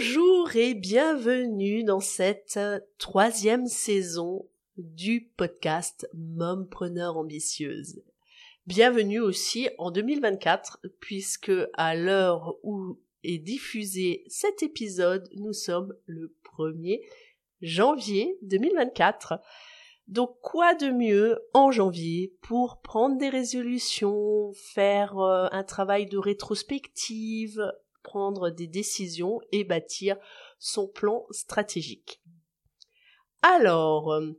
Bonjour et bienvenue dans cette troisième saison du podcast Mompreneur ambitieuse. Bienvenue aussi en 2024 puisque à l'heure où est diffusé cet épisode, nous sommes le 1er janvier 2024. Donc quoi de mieux en janvier pour prendre des résolutions, faire euh, un travail de rétrospective, prendre des décisions et bâtir son plan stratégique. Alors, euh,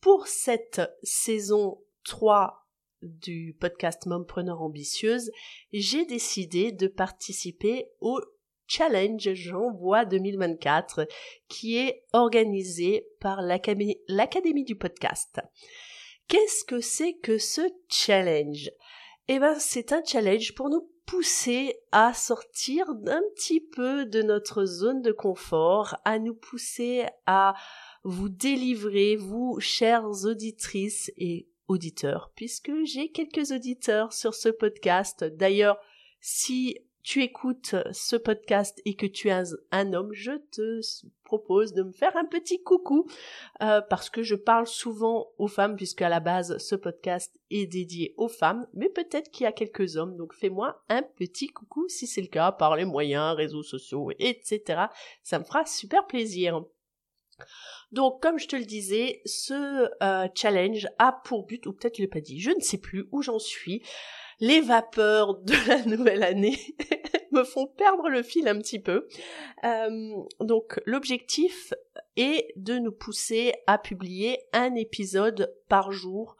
pour cette saison 3 du podcast Mompreneur ambitieuse, j'ai décidé de participer au Challenge J'envoie 2024 qui est organisé par l'Académie du podcast. Qu'est-ce que c'est que ce challenge? Eh ben, c'est un challenge pour nous pousser à sortir d'un petit peu de notre zone de confort, à nous pousser à vous délivrer, vous, chères auditrices et auditeurs, puisque j'ai quelques auditeurs sur ce podcast. D'ailleurs, si tu écoutes ce podcast et que tu es un homme, je te propose de me faire un petit coucou euh, parce que je parle souvent aux femmes puisque à la base ce podcast est dédié aux femmes, mais peut-être qu'il y a quelques hommes, donc fais-moi un petit coucou si c'est le cas par les moyens, réseaux sociaux, etc. Ça me fera super plaisir. Donc, comme je te le disais, ce euh, challenge a pour but, ou peut-être je l'ai pas dit, je ne sais plus où j'en suis, les vapeurs de la nouvelle année me font perdre le fil un petit peu. Euh, donc l'objectif est de nous pousser à publier un épisode par jour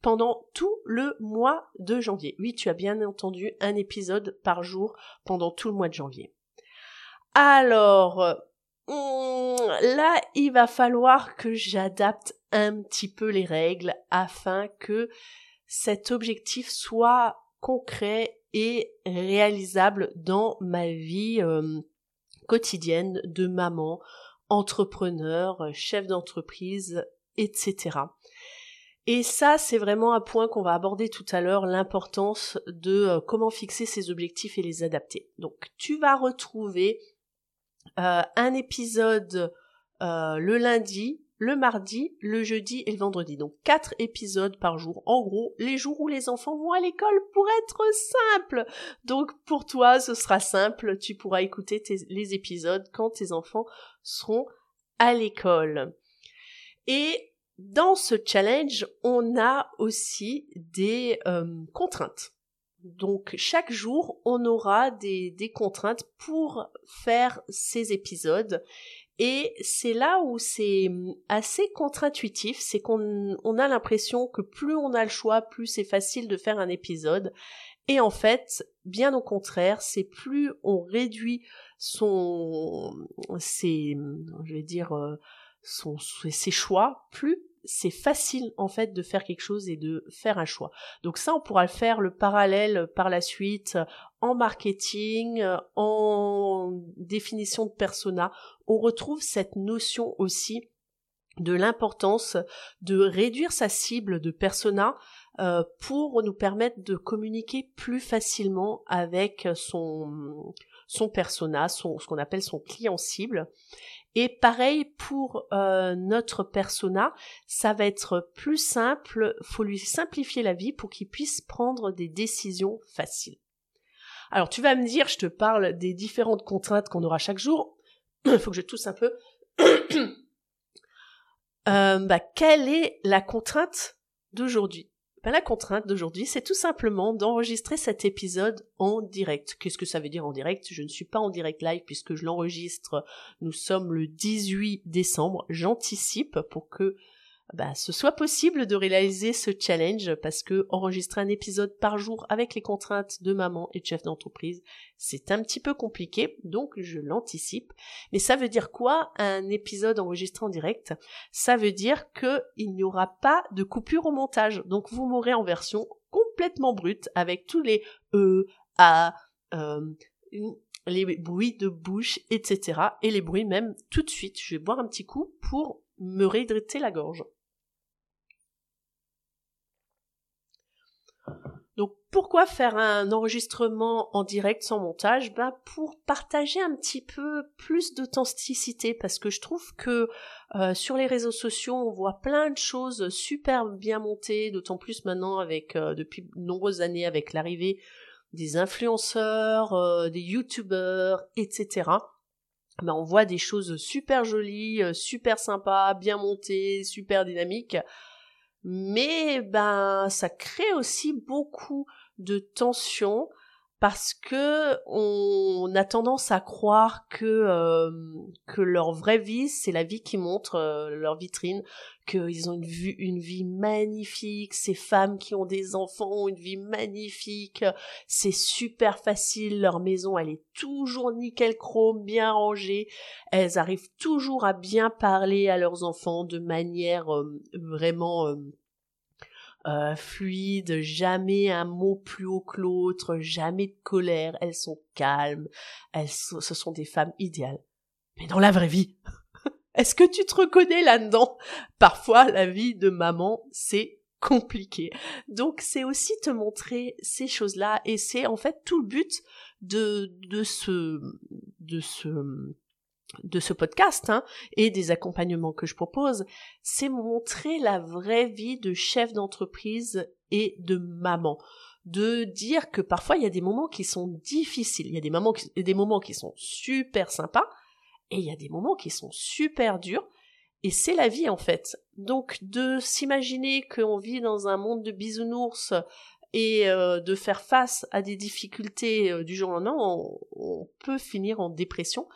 pendant tout le mois de janvier. Oui, tu as bien entendu, un épisode par jour pendant tout le mois de janvier. Alors, hmm, là, il va falloir que j'adapte un petit peu les règles afin que cet objectif soit concret et réalisable dans ma vie euh, quotidienne de maman, entrepreneur, chef d'entreprise, etc. Et ça, c'est vraiment un point qu'on va aborder tout à l'heure, l'importance de euh, comment fixer ses objectifs et les adapter. Donc, tu vas retrouver euh, un épisode le lundi le mardi, le jeudi et le vendredi. Donc quatre épisodes par jour. En gros, les jours où les enfants vont à l'école pour être simple. Donc pour toi, ce sera simple. Tu pourras écouter les épisodes quand tes enfants seront à l'école. Et dans ce challenge, on a aussi des euh, contraintes. Donc chaque jour, on aura des, des contraintes pour faire ces épisodes et c'est là où c'est hum, assez contre-intuitif, c'est qu'on on a l'impression que plus on a le choix, plus c'est facile de faire un épisode. Et en fait, bien au contraire, c'est plus on réduit son, ses, je vais dire, euh, ses choix, plus c'est facile en fait de faire quelque chose et de faire un choix. Donc ça, on pourra le faire le parallèle par la suite en marketing, en définition de persona. On retrouve cette notion aussi de l'importance de réduire sa cible de persona euh, pour nous permettre de communiquer plus facilement avec son son persona, son, ce qu'on appelle son client cible. Et pareil pour euh, notre persona, ça va être plus simple, faut lui simplifier la vie pour qu'il puisse prendre des décisions faciles. Alors tu vas me dire, je te parle des différentes contraintes qu'on aura chaque jour. Il faut que je tousse un peu. euh, bah, quelle est la contrainte d'aujourd'hui? Ben, la contrainte d'aujourd'hui, c'est tout simplement d'enregistrer cet épisode en direct. Qu'est-ce que ça veut dire en direct? Je ne suis pas en direct live puisque je l'enregistre. Nous sommes le 18 décembre. J'anticipe pour que bah, ce soit possible de réaliser ce challenge parce que enregistrer un épisode par jour avec les contraintes de maman et de chef d'entreprise, c'est un petit peu compliqué, donc je l'anticipe. Mais ça veut dire quoi un épisode enregistré en direct? Ça veut dire qu'il n'y aura pas de coupure au montage. Donc vous m'aurez en version complètement brute avec tous les e, a, euh, les bruits de bouche, etc. Et les bruits même tout de suite. Je vais boire un petit coup pour me réhydrater la gorge. pourquoi faire un enregistrement en direct sans montage? Ben pour partager un petit peu plus d'authenticité parce que je trouve que euh, sur les réseaux sociaux on voit plein de choses super bien montées d'autant plus maintenant avec euh, depuis de nombreuses années avec l'arrivée des influenceurs euh, des youtubeurs etc ben on voit des choses super jolies super sympas bien montées super dynamiques. Mais ben ça crée aussi beaucoup de tension parce que on a tendance à croire que euh, que leur vraie vie c'est la vie qui montre euh, leur vitrine qu'ils ont une vie une vie magnifique ces femmes qui ont des enfants ont une vie magnifique c'est super facile leur maison elle est toujours nickel chrome bien rangée. Elles arrivent toujours à bien parler à leurs enfants de manière euh, vraiment euh, fluide, jamais un mot plus haut que l'autre, jamais de colère, elles sont calmes, elles ce sont des femmes idéales. Mais dans la vraie vie, est-ce que tu te reconnais là-dedans? Parfois, la vie de maman, c'est compliqué. Donc, c'est aussi te montrer ces choses-là, et c'est en fait tout le but de de ce de ce de ce podcast hein, et des accompagnements que je propose, c'est montrer la vraie vie de chef d'entreprise et de maman. De dire que parfois il y a des moments qui sont difficiles, il y a des moments qui, des moments qui sont super sympas et il y a des moments qui sont super durs et c'est la vie en fait. Donc de s'imaginer qu'on vit dans un monde de bisounours et euh, de faire face à des difficultés euh, du jour au lendemain, on peut finir en dépression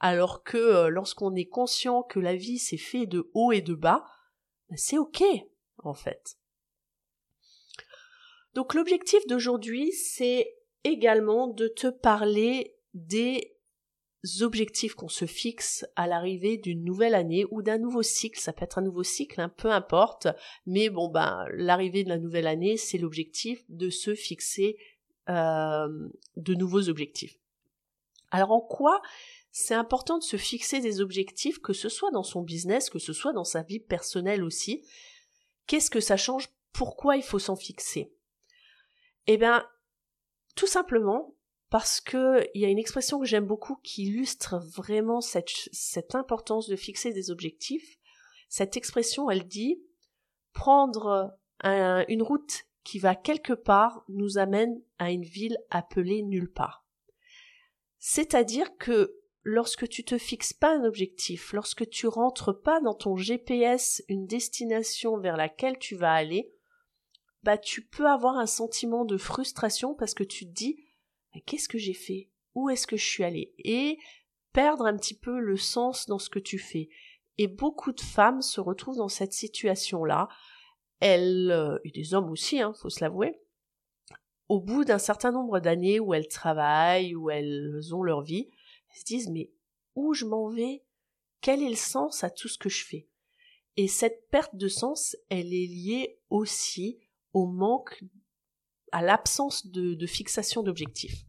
alors que euh, lorsqu'on est conscient que la vie s'est fait de haut et de bas, ben, c'est ok en fait. Donc l'objectif d'aujourd'hui, c'est également de te parler des objectifs qu'on se fixe à l'arrivée d'une nouvelle année ou d'un nouveau cycle. Ça peut être un nouveau cycle, hein, peu importe. Mais bon, ben, l'arrivée de la nouvelle année, c'est l'objectif de se fixer euh, de nouveaux objectifs. Alors en quoi c'est important de se fixer des objectifs, que ce soit dans son business, que ce soit dans sa vie personnelle aussi. Qu'est-ce que ça change? Pourquoi il faut s'en fixer? Eh bien, tout simplement parce que il y a une expression que j'aime beaucoup qui illustre vraiment cette, cette importance de fixer des objectifs. Cette expression, elle dit prendre une route qui va quelque part nous amène à une ville appelée nulle part. C'est-à-dire que lorsque tu te fixes pas un objectif, lorsque tu rentres pas dans ton GPS une destination vers laquelle tu vas aller, bah tu peux avoir un sentiment de frustration parce que tu te dis qu'est-ce que j'ai fait? Où est-ce que je suis allé Et perdre un petit peu le sens dans ce que tu fais. Et beaucoup de femmes se retrouvent dans cette situation-là. Elles, euh, et des hommes aussi, hein, faut se l'avouer, au bout d'un certain nombre d'années où elles travaillent, où elles ont leur vie, se disent mais où je m'en vais? Quel est le sens à tout ce que je fais? Et cette perte de sens, elle est liée aussi au manque, à l'absence de, fixation d'objectifs.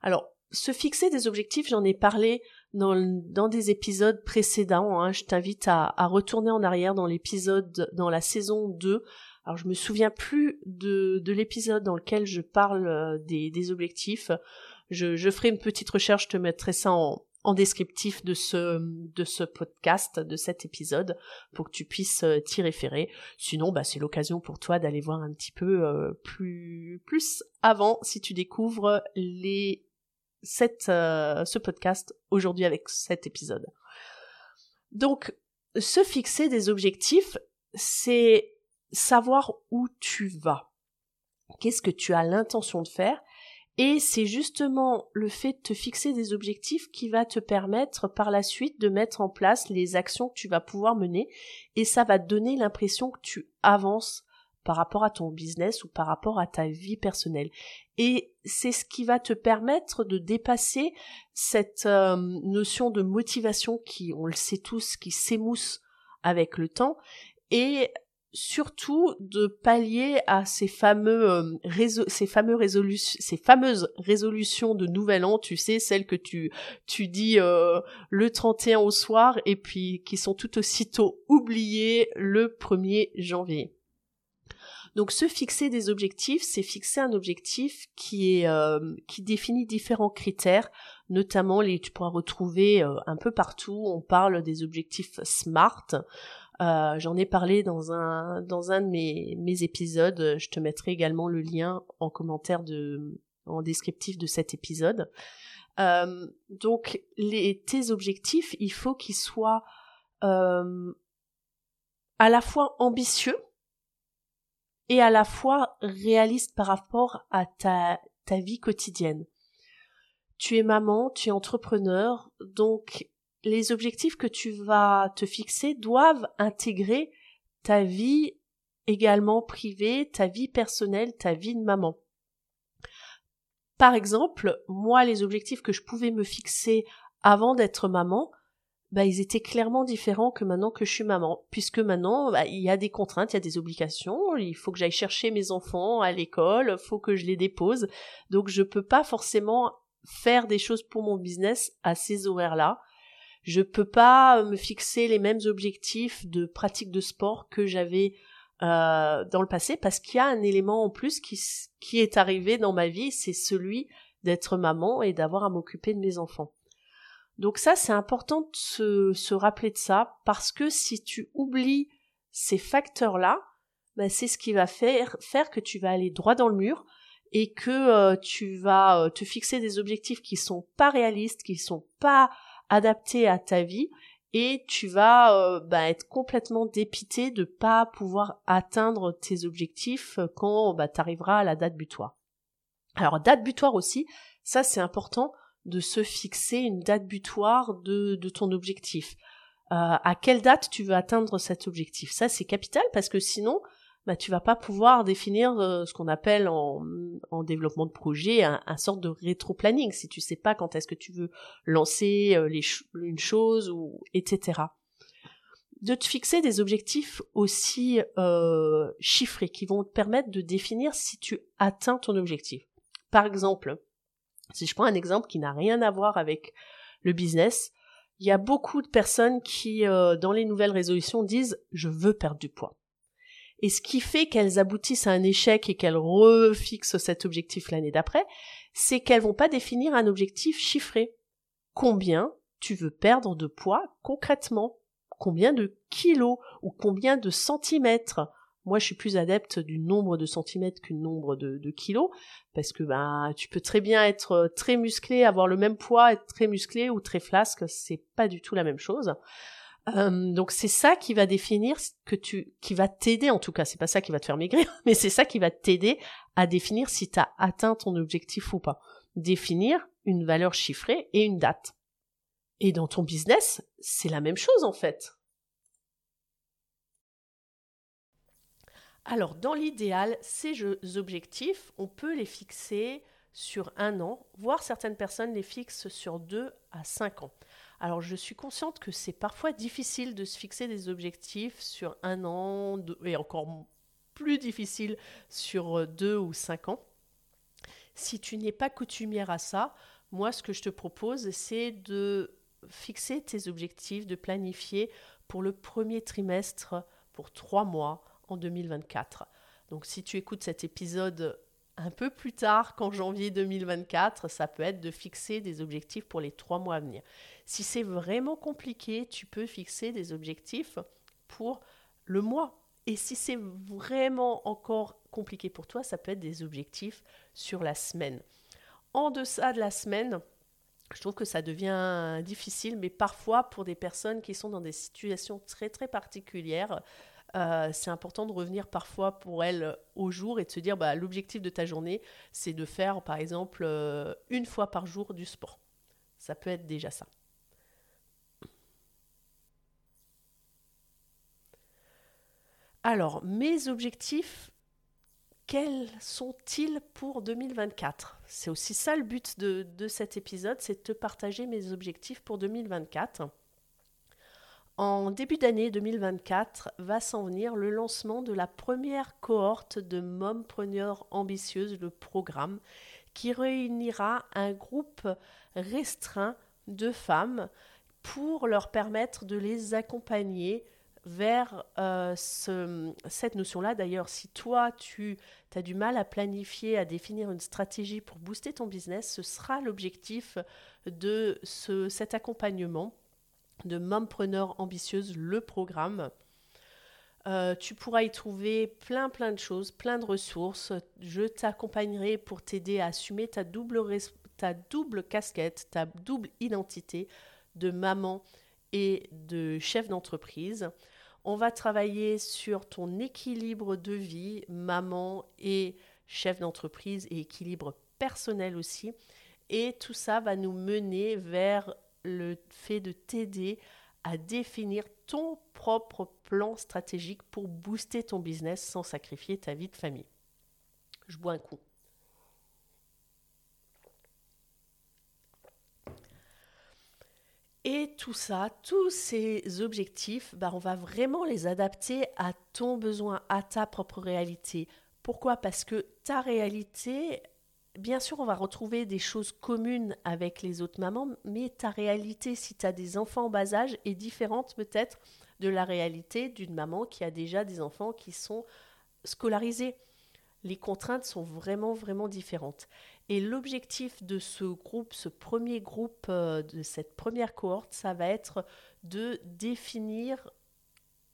Alors, se fixer des objectifs, j'en ai parlé dans, des épisodes précédents. Hein. Je t'invite à, retourner en arrière dans l'épisode, dans la saison 2. Alors je me souviens plus de, l'épisode dans lequel je parle euh, des objectifs. Je, ferai une petite recherche, je te mettrai ça en, descriptif de ce, de ce podcast, de cet épisode, pour que tu puisses euh, t'y référer. Sinon, bah, c'est l'occasion pour toi d'aller voir un petit peu euh, plus, plus avant si tu découvres les, cette, euh, ce podcast aujourd'hui avec cet épisode. Donc, se fixer des objectifs, c'est savoir où tu vas. Qu'est-ce que tu as l'intention de faire et c'est justement le fait de te fixer des objectifs qui va te permettre par la suite de mettre en place les actions que tu vas pouvoir mener et ça va te donner l'impression que tu avances par rapport à ton business ou par rapport à ta vie personnelle. Et c'est ce qui va te permettre de dépasser cette euh, notion de motivation qui, on le sait tous, qui s'émousse avec le temps et surtout de pallier à ces fameux euh, ces fameux résolutions ces fameuses résolutions de nouvel an tu sais celles que tu tu dis euh, le 31 au soir et puis qui sont tout aussitôt oubliées le 1er janvier Donc se fixer des objectifs, c'est fixer un objectif qui est euh, qui définit différents critères, notamment les tu pourras retrouver euh, un peu partout. On parle des objectifs SMART. Euh, J'en ai parlé dans un dans un de mes, mes épisodes. Je te mettrai également le lien en commentaire de en descriptif de cet épisode. Euh, donc les tes objectifs, il faut qu'ils soient euh, à la fois ambitieux et à la fois réaliste par rapport à ta, ta vie quotidienne. Tu es maman, tu es entrepreneur, donc les objectifs que tu vas te fixer doivent intégrer ta vie également privée, ta vie personnelle, ta vie de maman. Par exemple, moi, les objectifs que je pouvais me fixer avant d'être maman, bah, ils étaient clairement différents que maintenant que je suis maman, puisque maintenant, bah, il y a des contraintes, il y a des obligations, il faut que j'aille chercher mes enfants à l'école, faut que je les dépose, donc je peux pas forcément faire des choses pour mon business à ces horaires-là. Je peux pas me fixer les mêmes objectifs de pratique de sport que j'avais euh, dans le passé parce qu'il y a un élément en plus qui, qui est arrivé dans ma vie, c'est celui d'être maman et d'avoir à m'occuper de mes enfants. Donc ça, c'est important de se, se, rappeler de ça, parce que si tu oublies ces facteurs-là, ben c'est ce qui va faire, faire que tu vas aller droit dans le mur et que euh, tu vas euh, te fixer des objectifs qui sont pas réalistes, qui sont pas adaptés à ta vie et tu vas euh, bah, être complètement dépité de pas pouvoir atteindre tes objectifs quand bah, tu arriveras à la date butoir. Alors date butoir aussi, ça c'est important de se fixer une date butoir de, de ton objectif. Euh, à quelle date tu veux atteindre cet objectif? Ça, c'est capital parce que sinon, bah, tu vas pas pouvoir définir euh, ce qu'on appelle en, en, développement de projet un, un sorte de rétro-planning si tu sais pas quand est-ce que tu veux lancer euh, les une chose ou etc. De te fixer des objectifs aussi euh, chiffrés qui vont te permettre de définir si tu atteins ton objectif. Par exemple, si je prends un exemple qui n'a rien à voir avec le business, il y a beaucoup de personnes qui, euh, dans les nouvelles résolutions, disent je veux perdre du poids. Et ce qui fait qu'elles aboutissent à un échec et qu'elles refixent cet objectif l'année d'après, c'est qu'elles vont pas définir un objectif chiffré. Combien tu veux perdre de poids concrètement? Combien de kilos ou combien de centimètres? Moi, je suis plus adepte du nombre de centimètres qu'une nombre de, kilos, parce que ben, tu peux très bien être très musclé, avoir le même poids, être très musclé ou très flasque, c'est pas du tout la même chose. Euh, donc c'est ça qui va définir que tu, qui va t'aider en tout cas. C'est pas ça qui va te faire maigrir, mais c'est ça qui va t'aider à définir si tu as atteint ton objectif ou pas. Définir une valeur chiffrée et une date. Et dans ton business, c'est la même chose en fait. Alors, dans l'idéal, ces objectifs, on peut les fixer sur un an, voire certaines personnes les fixent sur deux à cinq ans. Alors, je suis consciente que c'est parfois difficile de se fixer des objectifs sur un an, et encore plus difficile sur deux ou cinq ans. Si tu n'es pas coutumière à ça, moi, ce que je te propose, c'est de fixer tes objectifs, de planifier pour le premier trimestre, pour trois mois, en 2024. Donc si tu écoutes cet épisode un peu plus tard qu'en janvier 2024, ça peut être de fixer des objectifs pour les trois mois à venir. Si c'est vraiment compliqué, tu peux fixer des objectifs pour le mois. Et si c'est vraiment encore compliqué pour toi, ça peut être des objectifs sur la semaine. En deçà de la semaine, je trouve que ça devient difficile, mais parfois pour des personnes qui sont dans des situations très très particulières, euh, c'est important de revenir parfois pour elle au jour et de se dire bah, l'objectif de ta journée, c'est de faire par exemple euh, une fois par jour du sport. Ça peut être déjà ça. Alors, mes objectifs, quels sont-ils pour 2024 C'est aussi ça le but de, de cet épisode, c'est de te partager mes objectifs pour 2024. En début d'année 2024 va s'en venir le lancement de la première cohorte de Mompreneurs ambitieuses, le programme, qui réunira un groupe restreint de femmes pour leur permettre de les accompagner vers euh, cette notion-là. D'ailleurs, si toi, tu as du mal à planifier, à définir une stratégie pour booster ton business, ce sera l'objectif de ce, cet accompagnement de Mompreneur Ambitieuse, le programme. Euh, tu pourras y trouver plein plein de choses, plein de ressources. Je t'accompagnerai pour t'aider à assumer ta double, ta double casquette, ta double identité de maman et de chef d'entreprise. On va travailler sur ton équilibre de vie, maman et chef d'entreprise et équilibre personnel aussi. Et tout ça va nous mener vers le fait de t'aider à définir ton propre plan stratégique pour booster ton business sans sacrifier ta vie de famille. Je bois un coup. Et tout ça, tous ces objectifs, bah, on va vraiment les adapter à ton besoin, à ta propre réalité. Pourquoi? Parce que ta réalité, bien sûr, on va retrouver des choses communes avec les autres mamans, mais ta réalité, si tu as des enfants en bas âge, est différente peut-être de la réalité d'une maman qui a déjà des enfants qui sont scolarisés. Les contraintes sont vraiment, vraiment différentes. Et l'objectif de ce groupe, ce premier groupe, euh, de cette première cohorte, ça va être de définir.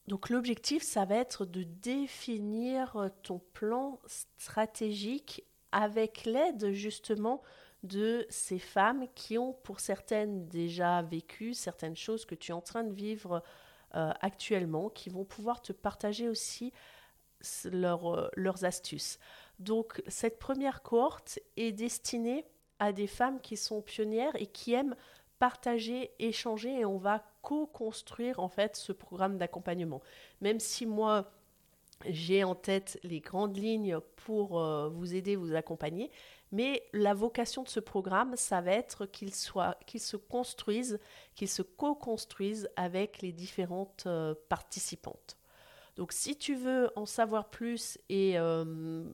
Donc l'objectif, ça va être de définir ton plan stratégique avec l'aide justement de ces femmes qui ont pour certaines déjà vécu certaines choses que tu es en train de vivre euh, actuellement, qui vont pouvoir te partager aussi euh, leurs astuces. Donc cette première cohorte est destinée à des femmes qui sont pionnières et qui aiment partager, échanger et on va co-construire en fait ce programme d'accompagnement. Même si moi j'ai en tête les grandes lignes pour euh, vous aider, vous accompagner, mais la vocation de ce programme, ça va être qu'il soit, qu'il se construise, qu'il se co-construise avec les différentes euh, participantes. Donc si tu veux en savoir plus et euh,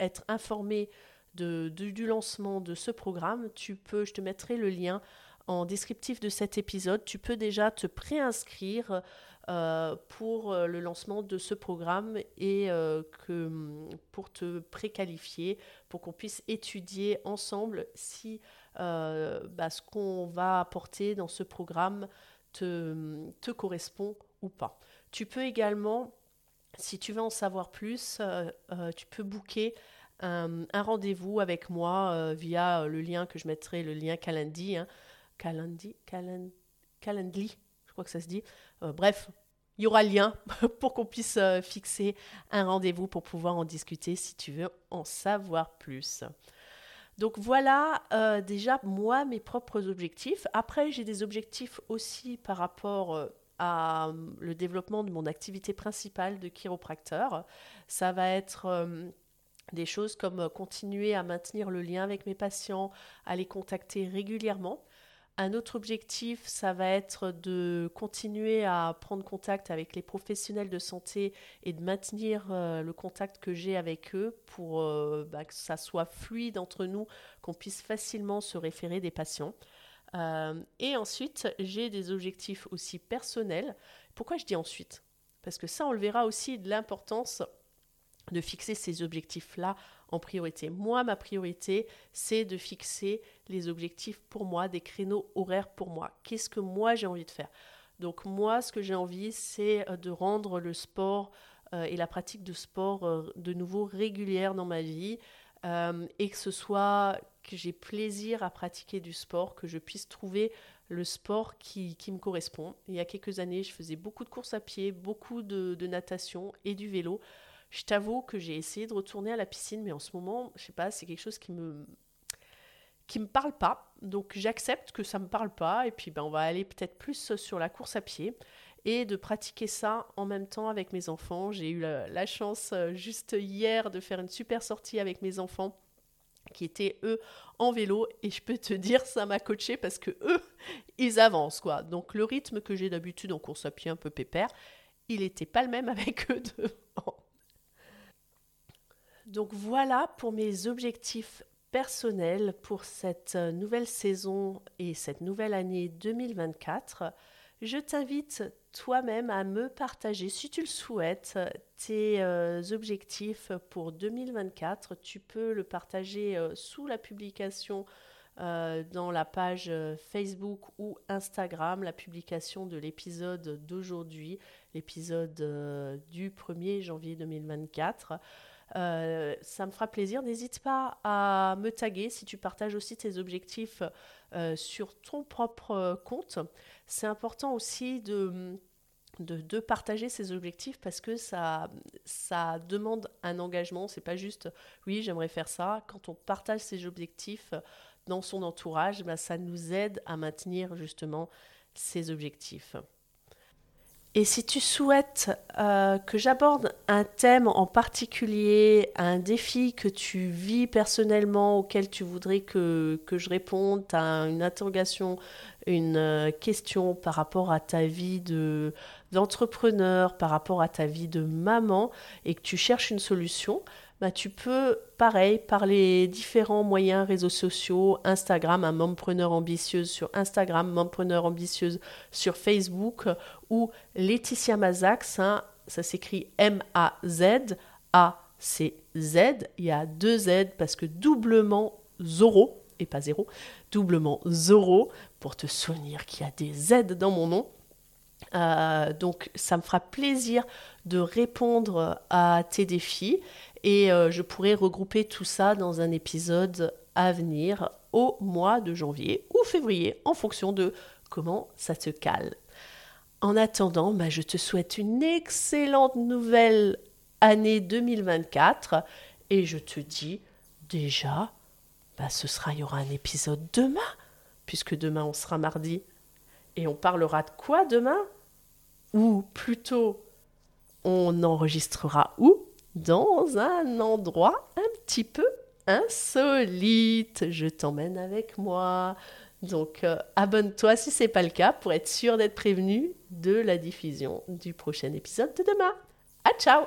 être informé de, du lancement de ce programme, tu peux, je te mettrai le lien en descriptif de cet épisode. Tu peux déjà te préinscrire euh, pour euh, le lancement de ce programme et euh, pour te préqualifier, pour qu'on puisse étudier ensemble si bah, ce qu'on va apporter dans ce programme te, correspond ou pas. Tu peux également si tu veux en savoir plus, tu peux booker un, rendez-vous avec moi via le lien que je mettrai, le lien Calendly. Hein. Calendly, je crois que ça se dit. bref, il y aura le lien pour qu'on puisse fixer un rendez-vous pour pouvoir en discuter si tu veux en savoir plus. Donc voilà déjà moi mes propres objectifs. Après j'ai des objectifs aussi par rapport à euh, le développement de mon activité principale de chiropracteur. Ça va être euh, des choses comme euh, continuer à maintenir le lien avec mes patients, à les contacter régulièrement. Un autre objectif, ça va être de continuer à prendre contact avec les professionnels de santé et de maintenir le contact que j'ai avec eux pour bah, que ça soit fluide entre nous, qu'on puisse facilement se référer des patients. Euh, et ensuite, j'ai des objectifs aussi personnels. Pourquoi je dis ensuite? Parce que ça, on le verra aussi de l'importance de fixer ces objectifs-là en priorité. Moi, ma priorité, c'est de fixer les objectifs pour moi, des créneaux horaires pour moi. Qu'est-ce que moi j'ai envie de faire? Donc moi, ce que j'ai envie, c'est euh, de rendre le sport euh, et la pratique de sport de nouveau régulière dans ma vie. et que ce soit que j'ai plaisir à pratiquer du sport, que je puisse trouver le sport qui, qui, me correspond. Il y a quelques années, je faisais beaucoup de courses à pied, beaucoup de natation et du vélo. Je t'avoue que j'ai essayé de retourner à la piscine, mais en ce moment, je sais pas, c'est quelque chose qui me qui me parle pas. Donc j'accepte que ça me parle pas et puis ben on va aller peut-être plus sur la course à pied et de pratiquer ça en même temps avec mes enfants. J'ai eu la, chance euh, juste hier de faire une super sortie avec mes enfants qui étaient eux en vélo et je peux te dire ça m'a coaché parce que eux ils avancent quoi. Donc le rythme que j'ai d'habitude en course à pied un peu pépère, il n'était pas le même avec eux devant. Donc voilà pour mes objectifs personnels pour cette nouvelle saison et cette nouvelle année 2024. je t'invite toi-même à me partager, si tu le souhaites, tes euh, objectifs pour 2024. Tu peux le partager euh, sous la publication euh, dans la page Facebook ou Instagram, la publication de l'épisode d'aujourd'hui, l'épisode du 1er janvier 2024. Ça me fera plaisir. N'hésite pas à me taguer si tu partages aussi tes objectifs sur ton propre compte. C'est important aussi de de, partager ses objectifs parce que ça, ça demande un engagement. C'est pas juste oui, j'aimerais faire ça. Quand on partage ses objectifs dans son entourage, bah, ça nous aide à maintenir justement ses objectifs. Et si tu souhaites euh, que j'aborde un thème en particulier, un défi que tu vis personnellement, auquel tu voudrais que, je réponde, à une interrogation, une euh, question par rapport à ta vie de, d'entrepreneur, par rapport à ta vie de maman, et que tu cherches une solution, bah, tu peux, pareil, par les différents moyens réseaux sociaux, Instagram, un mompreneur ambitieuse sur Instagram, mompreneur ambitieuse sur Facebook, ou Laetitia Mazax, hein, ça s'écrit M-A-Z, A-C-Z, il y a deux Z parce que doublement Zoro, et pas zéro, doublement Zoro, pour te souvenir qu'il y a des Z dans mon nom. Euh, donc ça me fera plaisir de répondre à tes défis et euh, je pourrai regrouper tout ça dans un épisode à venir au mois de janvier ou février en fonction de comment ça te cale. En attendant, bah, je te souhaite une excellente nouvelle année 2024 et je te dis déjà, bah, ce sera, il y aura un épisode demain, puisque demain on sera mardi. Et on parlera de quoi demain? Ou plutôt, on enregistrera où? Dans un endroit un petit peu insolite. Je t'emmène avec moi. Donc euh, abonne-toi si c'est pas le cas pour être sûr d'être prévenu de la diffusion du prochain épisode de demain. À ciao